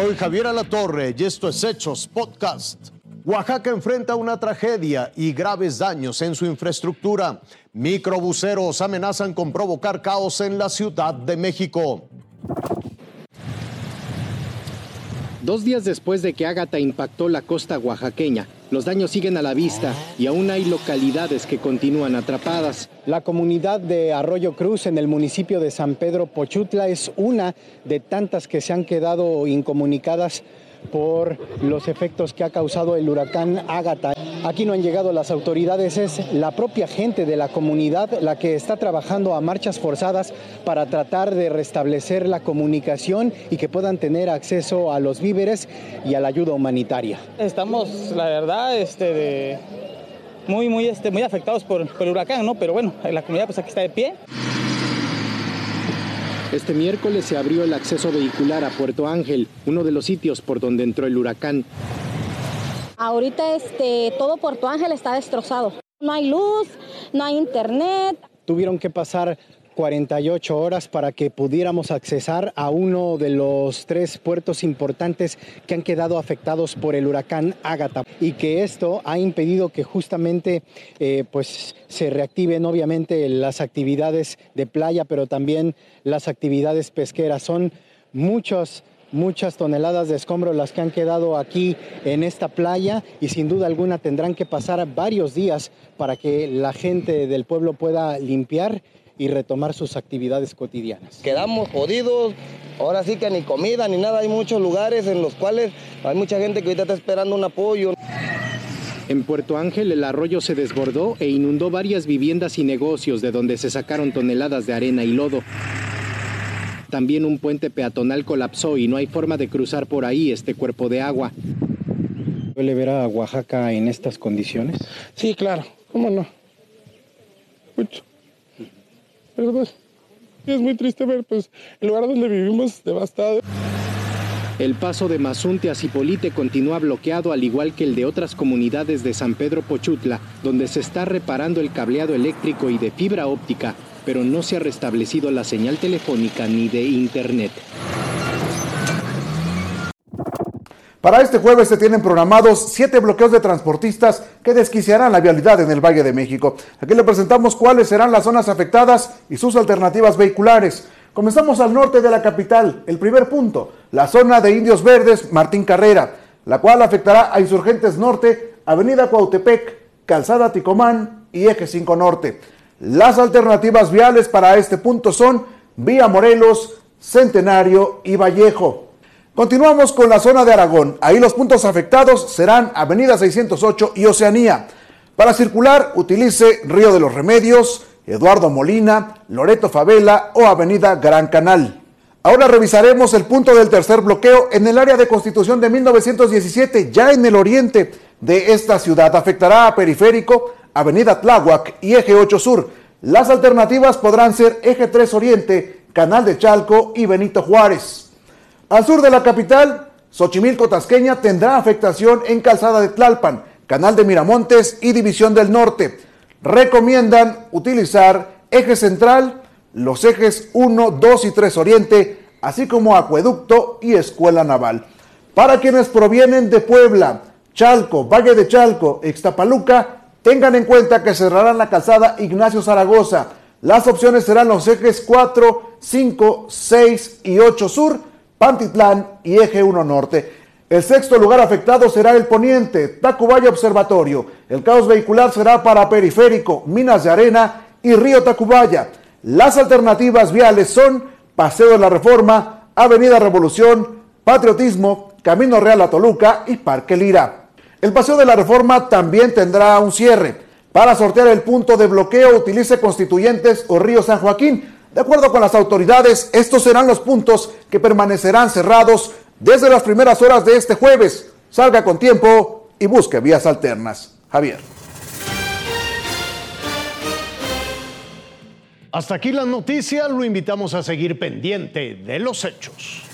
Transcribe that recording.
Soy Javier Alatorre y esto es Hechos Podcast. Oaxaca enfrenta una tragedia y graves daños en su infraestructura. Microbuseros amenazan con provocar caos en la Ciudad de México. Dos días después de que Ágata impactó la costa oaxaqueña, los daños siguen a la vista y aún hay localidades que continúan atrapadas. La comunidad de Arroyo Cruz en el municipio de San Pedro Pochutla es una de tantas que se han quedado incomunicadas por los efectos que ha causado el huracán Ágata. Aquí no han llegado las autoridades, es la propia gente de la comunidad la que está trabajando a marchas forzadas para tratar de restablecer la comunicación y que puedan tener acceso a los víveres y a la ayuda humanitaria. Estamos, la verdad, este, muy, este, muy afectados por, por el huracán, ¿no? Pero bueno, la comunidad pues aquí está de pie. Este miércoles se abrió el acceso vehicular a Puerto Ángel, uno de los sitios por donde entró el huracán. Ahorita este, todo Puerto Ángel está destrozado. No hay luz, no hay internet. Tuvieron que pasar 48 horas para que pudiéramos accesar a uno de los tres puertos importantes que han quedado afectados por el huracán Ágata y que esto ha impedido que justamente eh, pues se reactiven obviamente las actividades de playa, pero también las actividades pesqueras. Son muchos muchas toneladas de escombros las que han quedado aquí en esta playa y sin duda alguna tendrán que pasar varios días para que la gente del pueblo pueda limpiar y retomar sus actividades cotidianas. Quedamos jodidos, ahora sí que ni comida ni nada, hay muchos lugares en los cuales hay mucha gente que ahorita está esperando un apoyo. En Puerto Ángel el arroyo se desbordó e inundó varias viviendas y negocios de donde se sacaron toneladas de arena y lodo. También un puente peatonal colapsó y no hay forma de cruzar por ahí este cuerpo de agua. ¿Suele ver a Oaxaca en estas condiciones? Sí, claro, ¿cómo no? Mucho. Pues, es muy triste ver pues, el lugar donde vivimos devastado. El paso de Mazunte a Cipolite continúa bloqueado al igual que el de otras comunidades de San Pedro Pochutla, donde se está reparando el cableado eléctrico y de fibra óptica, pero no se ha restablecido la señal telefónica ni de internet. Para este jueves se tienen programados siete bloqueos de transportistas que desquiciarán la vialidad en el Valle de México. Aquí le presentamos cuáles serán las zonas afectadas y sus alternativas vehiculares. Comenzamos al norte de la capital. El primer punto, la zona de Indios Verdes Martín Carrera, la cual afectará a Insurgentes Norte, Avenida Cuautepec, Calzada Ticomán y Eje 5 Norte. Las alternativas viales para este punto son Vía Morelos, Centenario y Vallejo. Continuamos con la zona de Aragón. Ahí los puntos afectados serán Avenida 608 y Oceanía. Para circular, utilice Río de los Remedios, Eduardo Molina, Loreto Favela o Avenida Gran Canal. Ahora revisaremos el punto del tercer bloqueo en el área de constitución de 1917, ya en el oriente de esta ciudad. Afectará a Periférico, Avenida Tláhuac y Eje 8 Sur. Las alternativas podrán ser Eje 3 Oriente, Canal de Chalco y Benito Juárez. Al sur de la capital, Xochimilco Tasqueña tendrá afectación en Calzada de Tlalpan, Canal de Miramontes y División del Norte. Recomiendan utilizar eje central, los ejes 1, 2 y 3 Oriente, así como Acueducto y Escuela Naval. Para quienes provienen de Puebla, Chalco, Valle de Chalco, Ixtapaluca, tengan en cuenta que cerrarán la calzada Ignacio Zaragoza. Las opciones serán los ejes 4, 5, 6 y 8 Sur Pantitlán y Eje 1 Norte. El sexto lugar afectado será el poniente, Tacubaya Observatorio. El caos vehicular será para Periférico, Minas de Arena y Río Tacubaya. Las alternativas viales son Paseo de la Reforma, Avenida Revolución, Patriotismo, Camino Real a Toluca y Parque Lira. El Paseo de la Reforma también tendrá un cierre. Para sortear el punto de bloqueo utilice Constituyentes o Río San Joaquín de acuerdo con las autoridades, estos serán los puntos que permanecerán cerrados desde las primeras horas de este jueves. Salga con tiempo y busque vías alternas. Javier. Hasta aquí la noticia, lo invitamos a seguir pendiente de los hechos.